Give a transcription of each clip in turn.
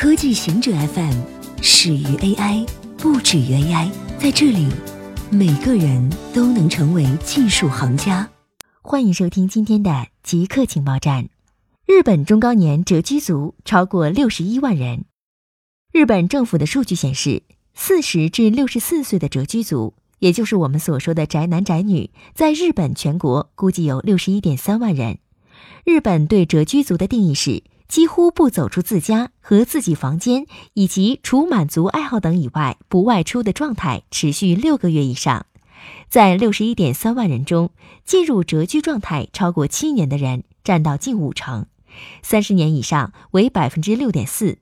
科技行者 FM 始于 AI，不止于 AI。在这里，每个人都能成为技术行家。欢迎收听今天的极客情报站。日本中高年蛰居族超过六十一万人。日本政府的数据显示，四十至六十四岁的蛰居族，也就是我们所说的宅男宅女，在日本全国估计有六十一点三万人。日本对蛰居族的定义是。几乎不走出自家和自己房间，以及除满足爱好等以外不外出的状态持续六个月以上。在六十一点三万人中，进入蛰居状态超过七年的人占到近五成，三十年以上为百分之六点四。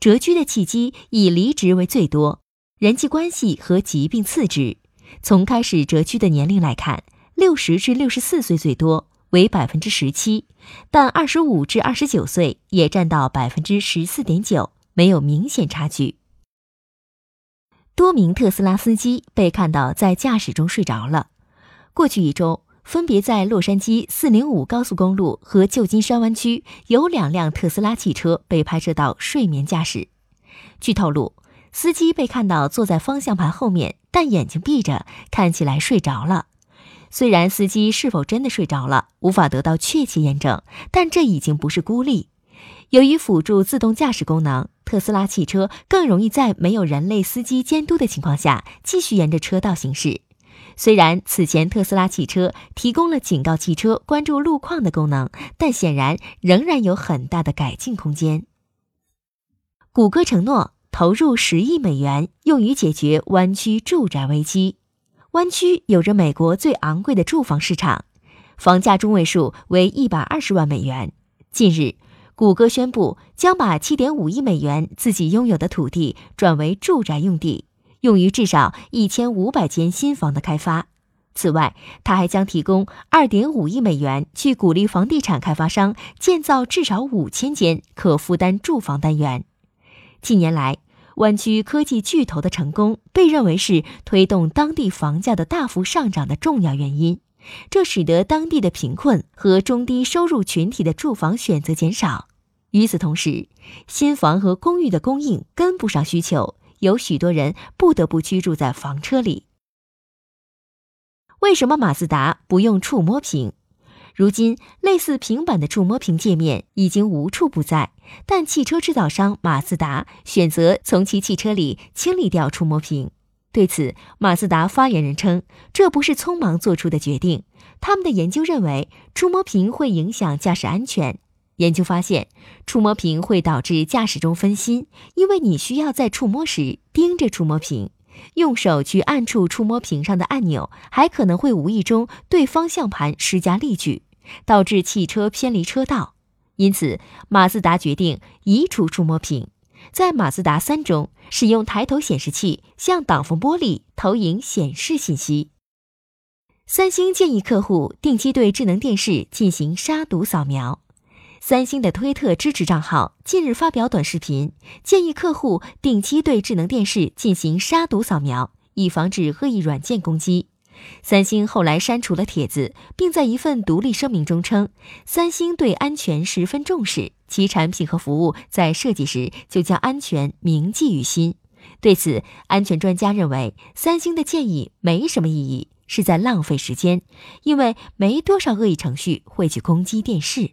蛰居的契机以离职为最多，人际关系和疾病次之。从开始蛰居的年龄来看，六十至六十四岁最多。为百分之十七，但二十五至二十九岁也占到百分之十四点九，没有明显差距。多名特斯拉司机被看到在驾驶中睡着了。过去一周，分别在洛杉矶四零五高速公路和旧金山湾区有两辆特斯拉汽车被拍摄到睡眠驾驶。据透露，司机被看到坐在方向盘后面，但眼睛闭着，看起来睡着了。虽然司机是否真的睡着了无法得到确切验证，但这已经不是孤立。由于辅助自动驾驶功能，特斯拉汽车更容易在没有人类司机监督的情况下继续沿着车道行驶。虽然此前特斯拉汽车提供了警告汽车关注路况的功能，但显然仍然有很大的改进空间。谷歌承诺投入十亿美元用于解决湾区住宅危机。湾区有着美国最昂贵的住房市场，房价中位数为一百二十万美元。近日，谷歌宣布将把七点五亿美元自己拥有的土地转为住宅用地，用于至少一千五百间新房的开发。此外，他还将提供二点五亿美元去鼓励房地产开发商建造至少五千间可负担住房单元。近年来，湾区科技巨头的成功被认为是推动当地房价的大幅上涨的重要原因，这使得当地的贫困和中低收入群体的住房选择减少。与此同时，新房和公寓的供应跟不上需求，有许多人不得不居住在房车里。为什么马自达不用触摸屏？如今，类似平板的触摸屏界面已经无处不在，但汽车制造商马自达选择从其汽车里清理掉触摸屏。对此，马自达发言人称，这不是匆忙做出的决定。他们的研究认为，触摸屏会影响驾驶安全。研究发现，触摸屏会导致驾驶中分心，因为你需要在触摸时盯着触摸屏，用手去按触触摸屏上的按钮，还可能会无意中对方向盘施加力矩。导致汽车偏离车道，因此马自达决定移除触摸屏，在马自达三中使用抬头显示器向挡风玻璃投影显示信息。三星建议客户定期对智能电视进行杀毒扫描。三星的推特支持账号近日发表短视频，建议客户定期对智能电视进行杀毒扫描，以防止恶意软件攻击。三星后来删除了帖子，并在一份独立声明中称，三星对安全十分重视，其产品和服务在设计时就将安全铭记于心。对此，安全专家认为，三星的建议没什么意义，是在浪费时间，因为没多少恶意程序会去攻击电视。